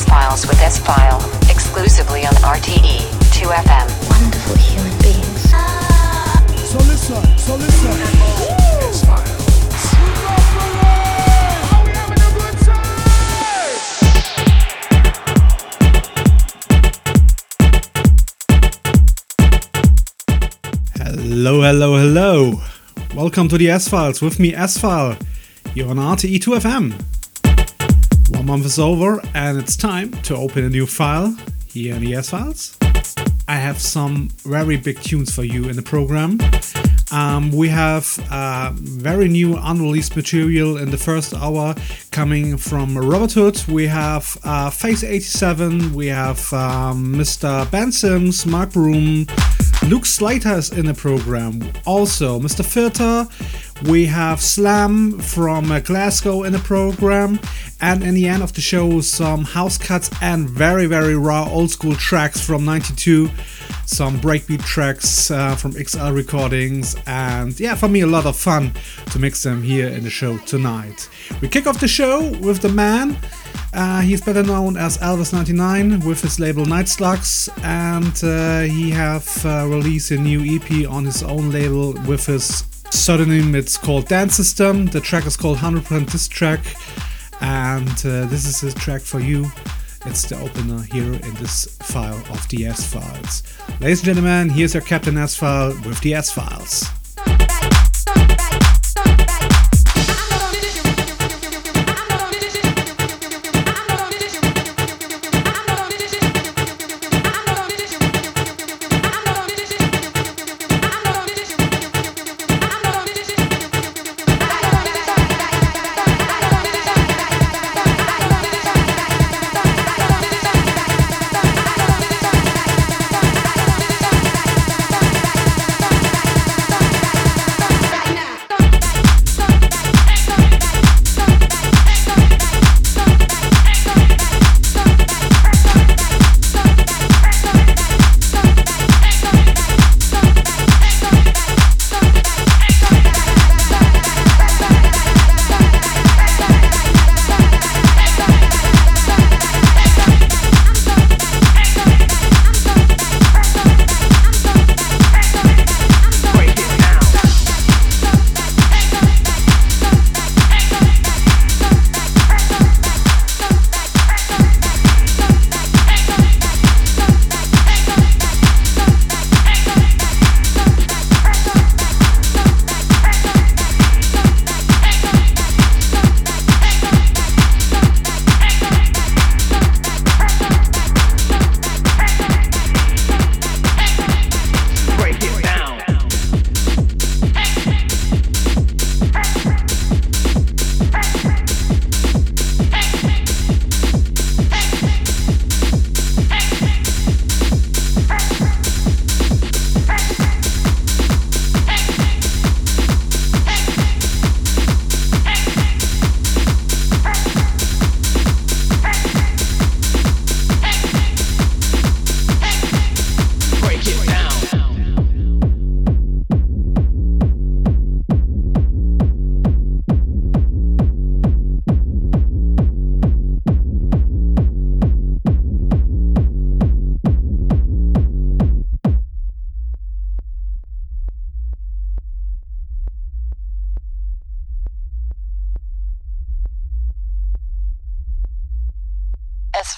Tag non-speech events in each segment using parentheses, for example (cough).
S Files with S File, exclusively on RTE 2FM. Wonderful human beings. So listen, so listen. S Hello, hello, hello. Welcome to the S Files with me, S File. You're on RTE2FM. One month is over and it's time to open a new file here in the S Files. I have some very big tunes for you in the program. Um, we have uh, very new unreleased material in the first hour coming from Robert Hood. We have uh, Fhase 87, we have um, Mr. Ben Sims, Mark Broom, Luke Slater is in the program. Also, Mr. Pfirter, we have Slam from uh, Glasgow in the program, and in the end of the show, some house cuts and very, very raw old school tracks from 92, some breakbeat tracks uh, from XL recordings, and yeah, for me, a lot of fun to mix them here in the show tonight. We kick off the show with the man. Uh, he's better known as Elvis99 with his label Night Slugs, and uh, he have uh, released a new EP on his own label with his pseudonym. It's called Dance System. The track is called 100% Diss Trak, and uh, this is a track for you. It's the opener here in this file of the S Files. Ladies and gentlemen, here's your Captain S File with the S Files.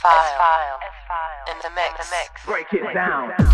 S-File. file In the mix. Break it down.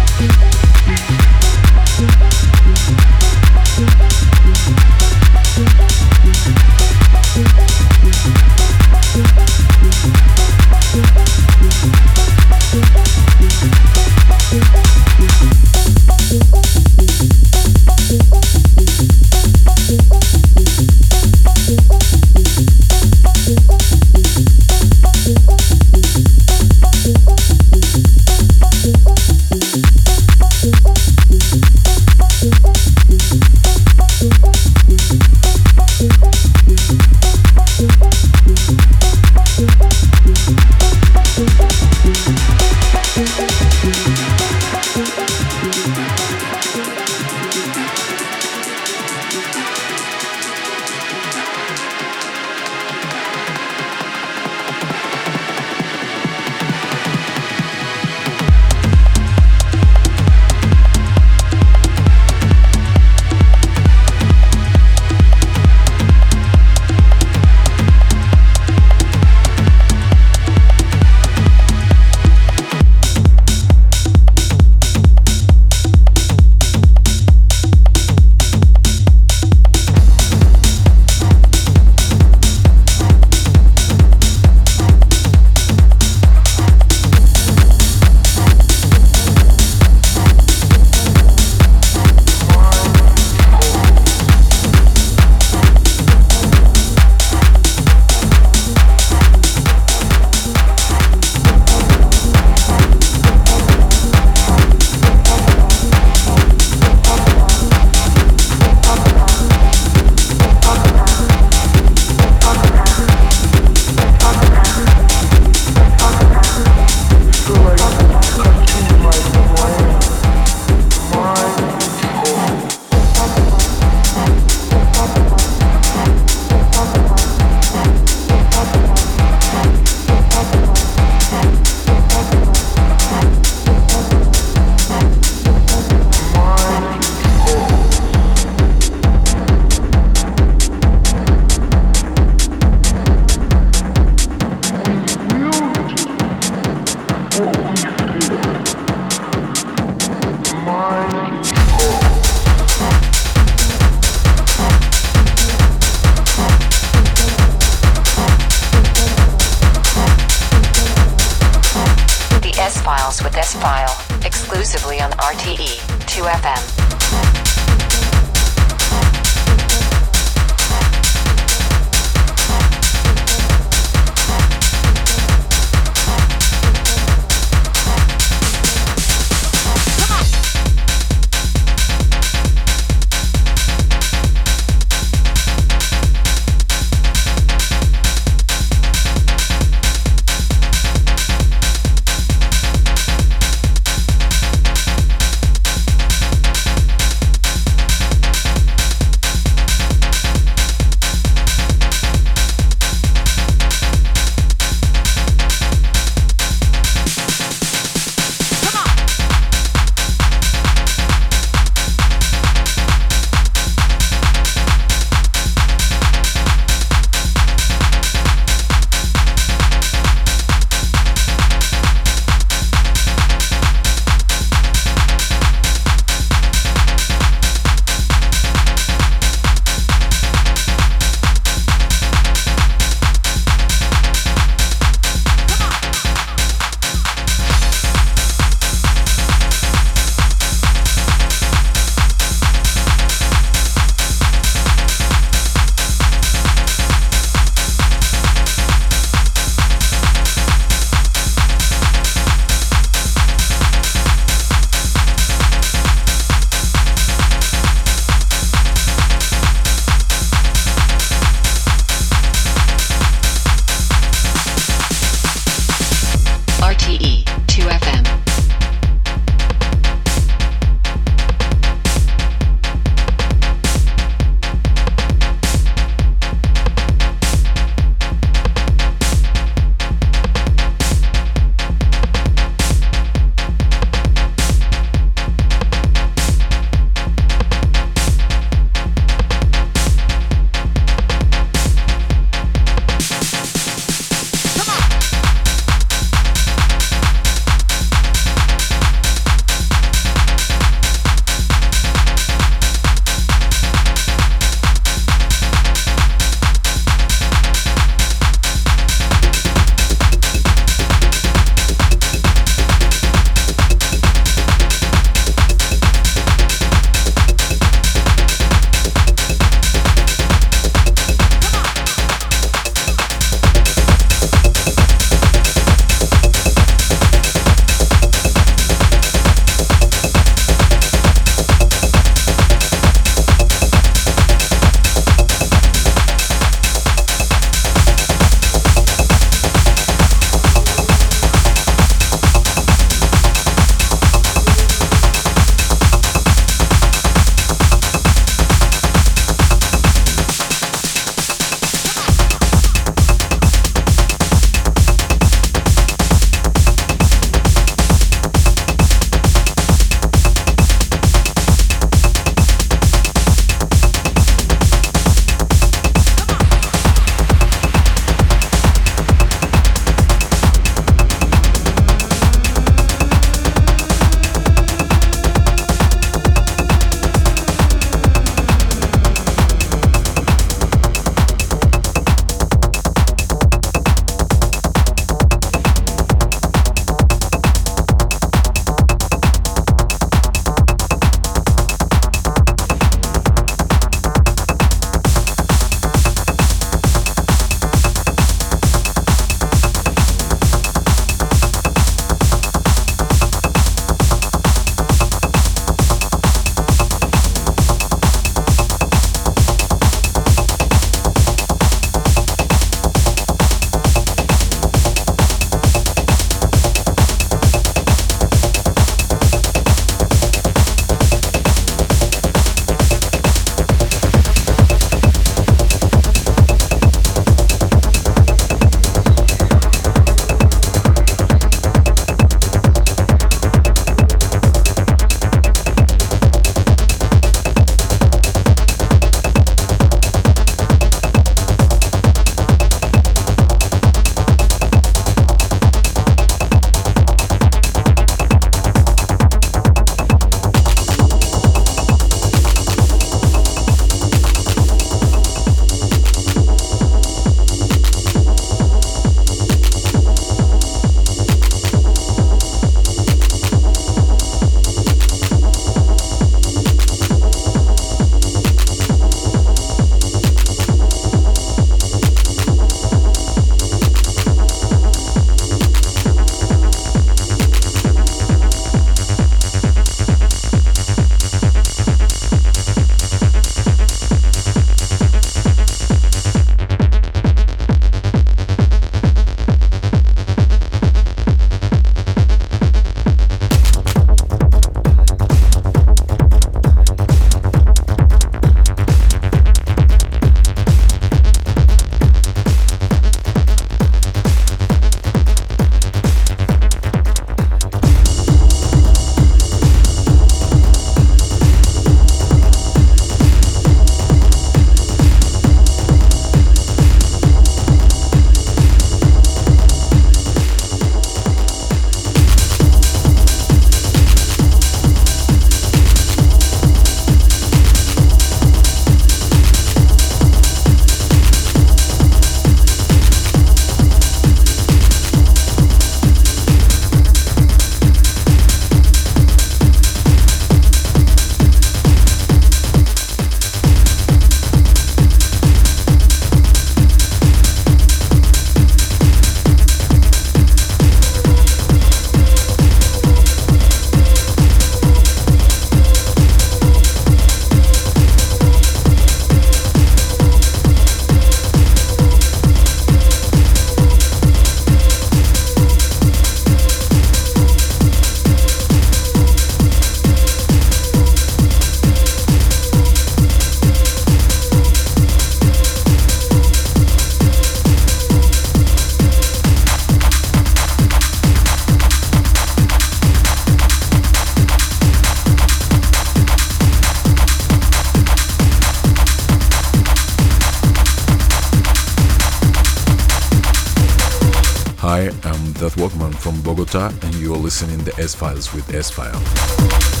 And you're listening to S Files with S File.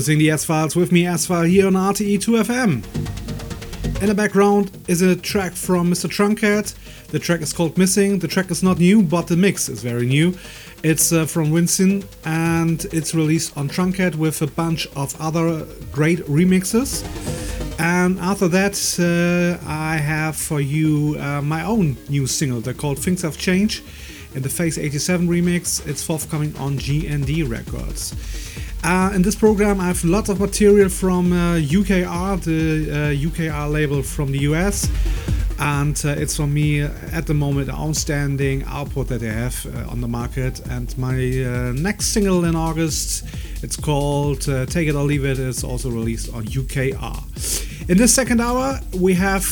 Listening to the S Files with me, S File, here on RTE2FM. In the background is a track from Mr. Truncate. The track is called Missing. The track is not new, but the mix is very new. It's uh, from Vincenn and it's released on Truncate with a bunch of other great remixes. And after that, uh, I have for you uh, my own new single. They're called Things Have Changed in the Fhase 87 remix. It's forthcoming on GND Records. Uh, in this program, I have lots of material from uh, UKR, the uh, UKR label from the US, and uh, it's for me uh, at the moment an outstanding output that they have uh, on the market. And my uh, next single in August, it's called uh, Take It or Leave It, is also released on UKR. In this second hour, we have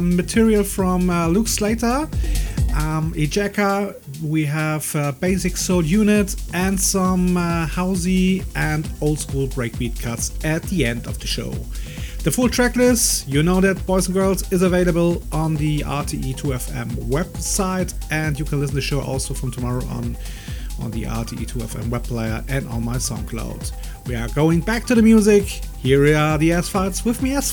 material from uh, Luke Slater, um, Ejeka, we have uh, Basic Soul Unit, and some uh, housey and old school breakbeat cuts at the end of the show. The full tracklist, you know that, boys and girls, is available on the RTE2FM website, and you can listen to the show also from tomorrow on on the RTE2FM web player and on my SoundCloud. We are going back to the music. Here are the S Files with me, S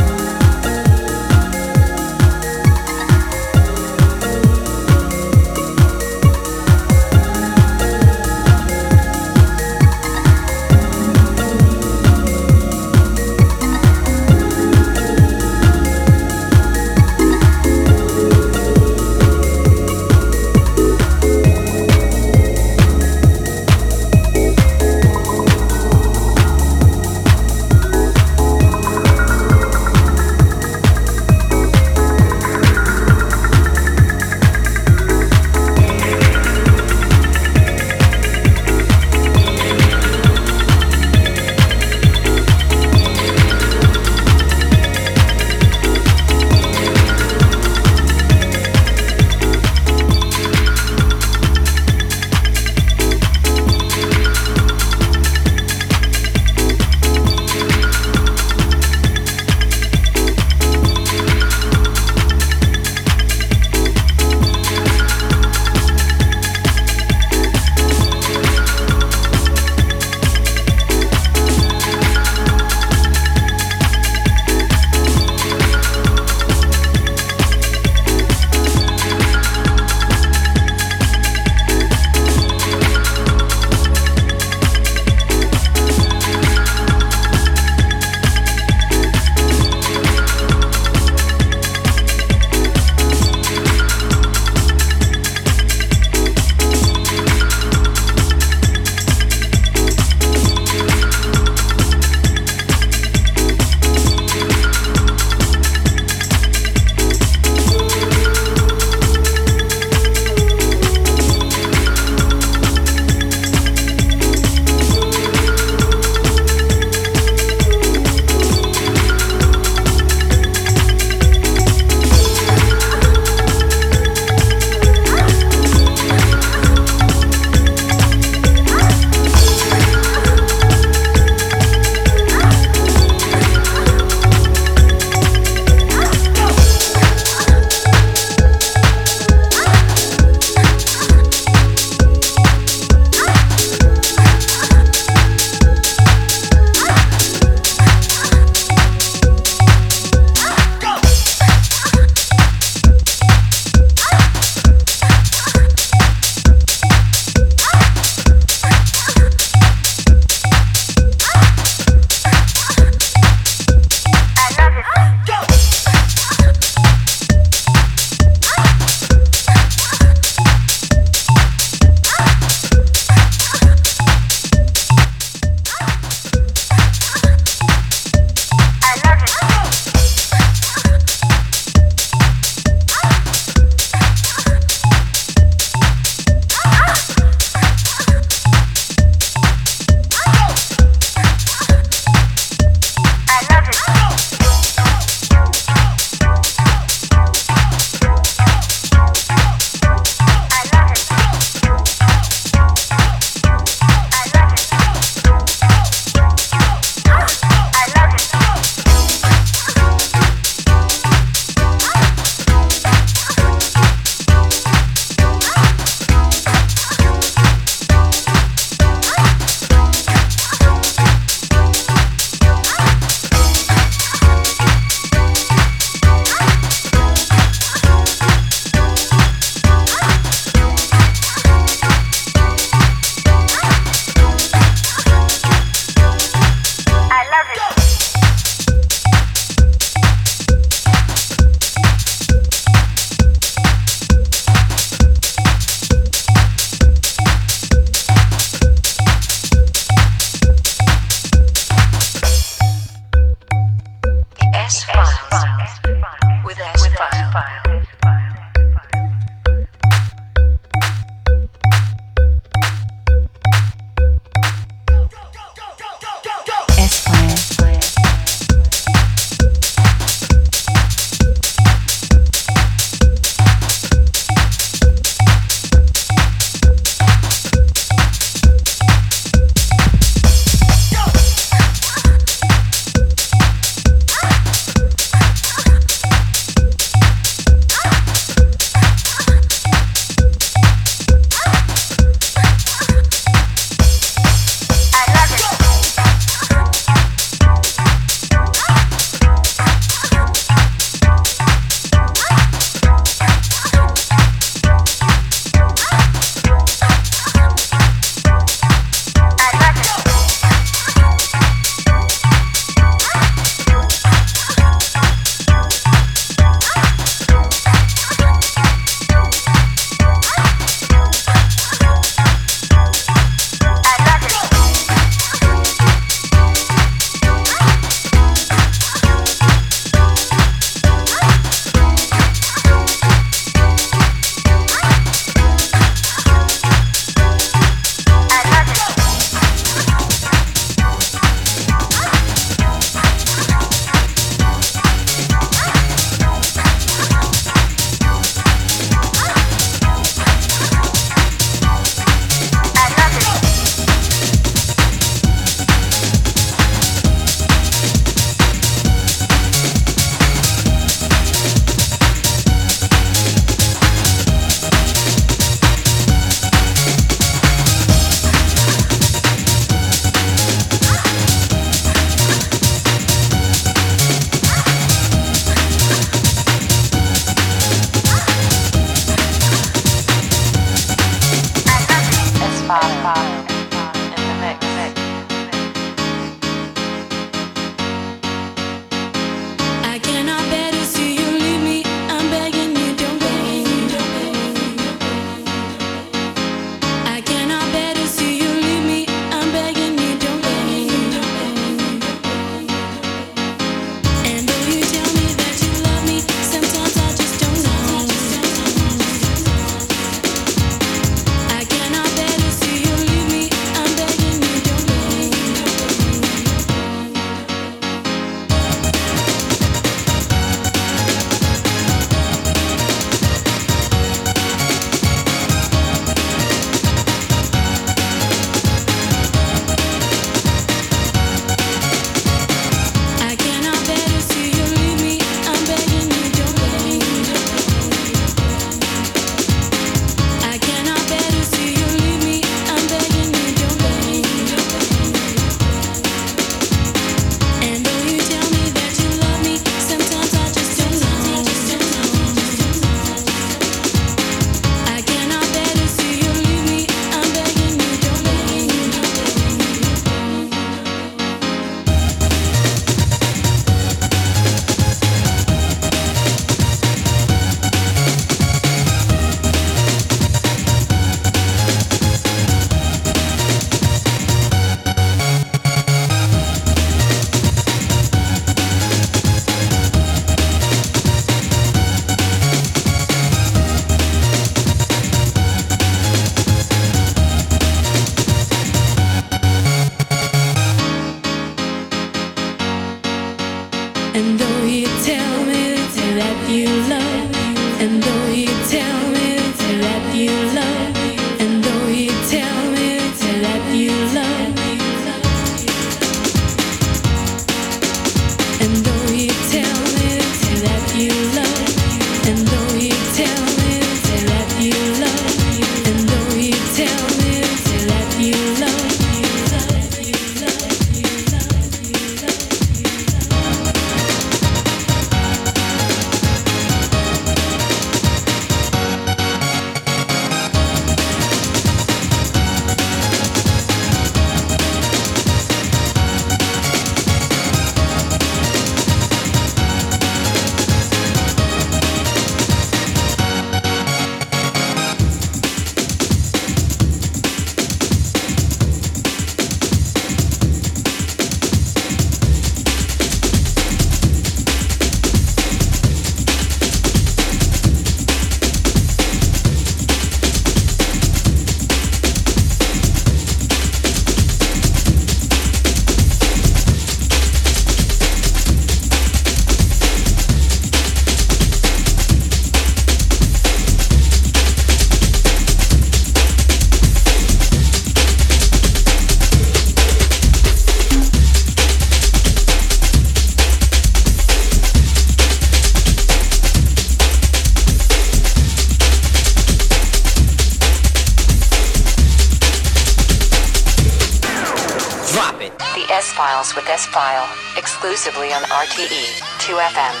Exclusively on RTE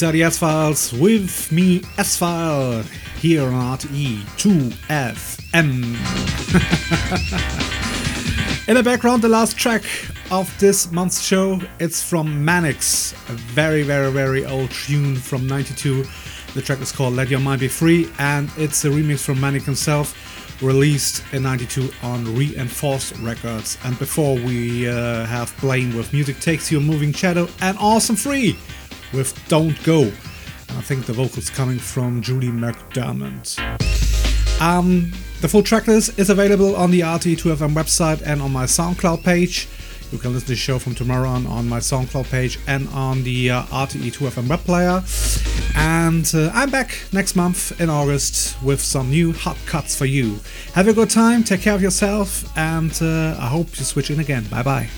These are the S Files with me, S File, here on RTE 2FM. (laughs) In the background, the last track of this month's show, it's from Manix, a very, very, very old tune from 92. The track is called Let Your Mind Be Free, and it's a remix from Manix himself, released in 92 on Reinforced Records. And before we uh, have Blame with Music Takes You Moving Shadow and Awesome 3 with Don't Go. And I think the vocals coming from Julie McDermott. Um, the full tracklist is available on the RT2FM website and on my SoundCloud page. You can listen to the show from tomorrow on on my SoundCloud page and on the uh, RTE2FM web player. And uh, I'm back next month in August with some new hot cuts for you. Have a good time, take care of yourself, and uh, I hope you switch in again. Bye bye.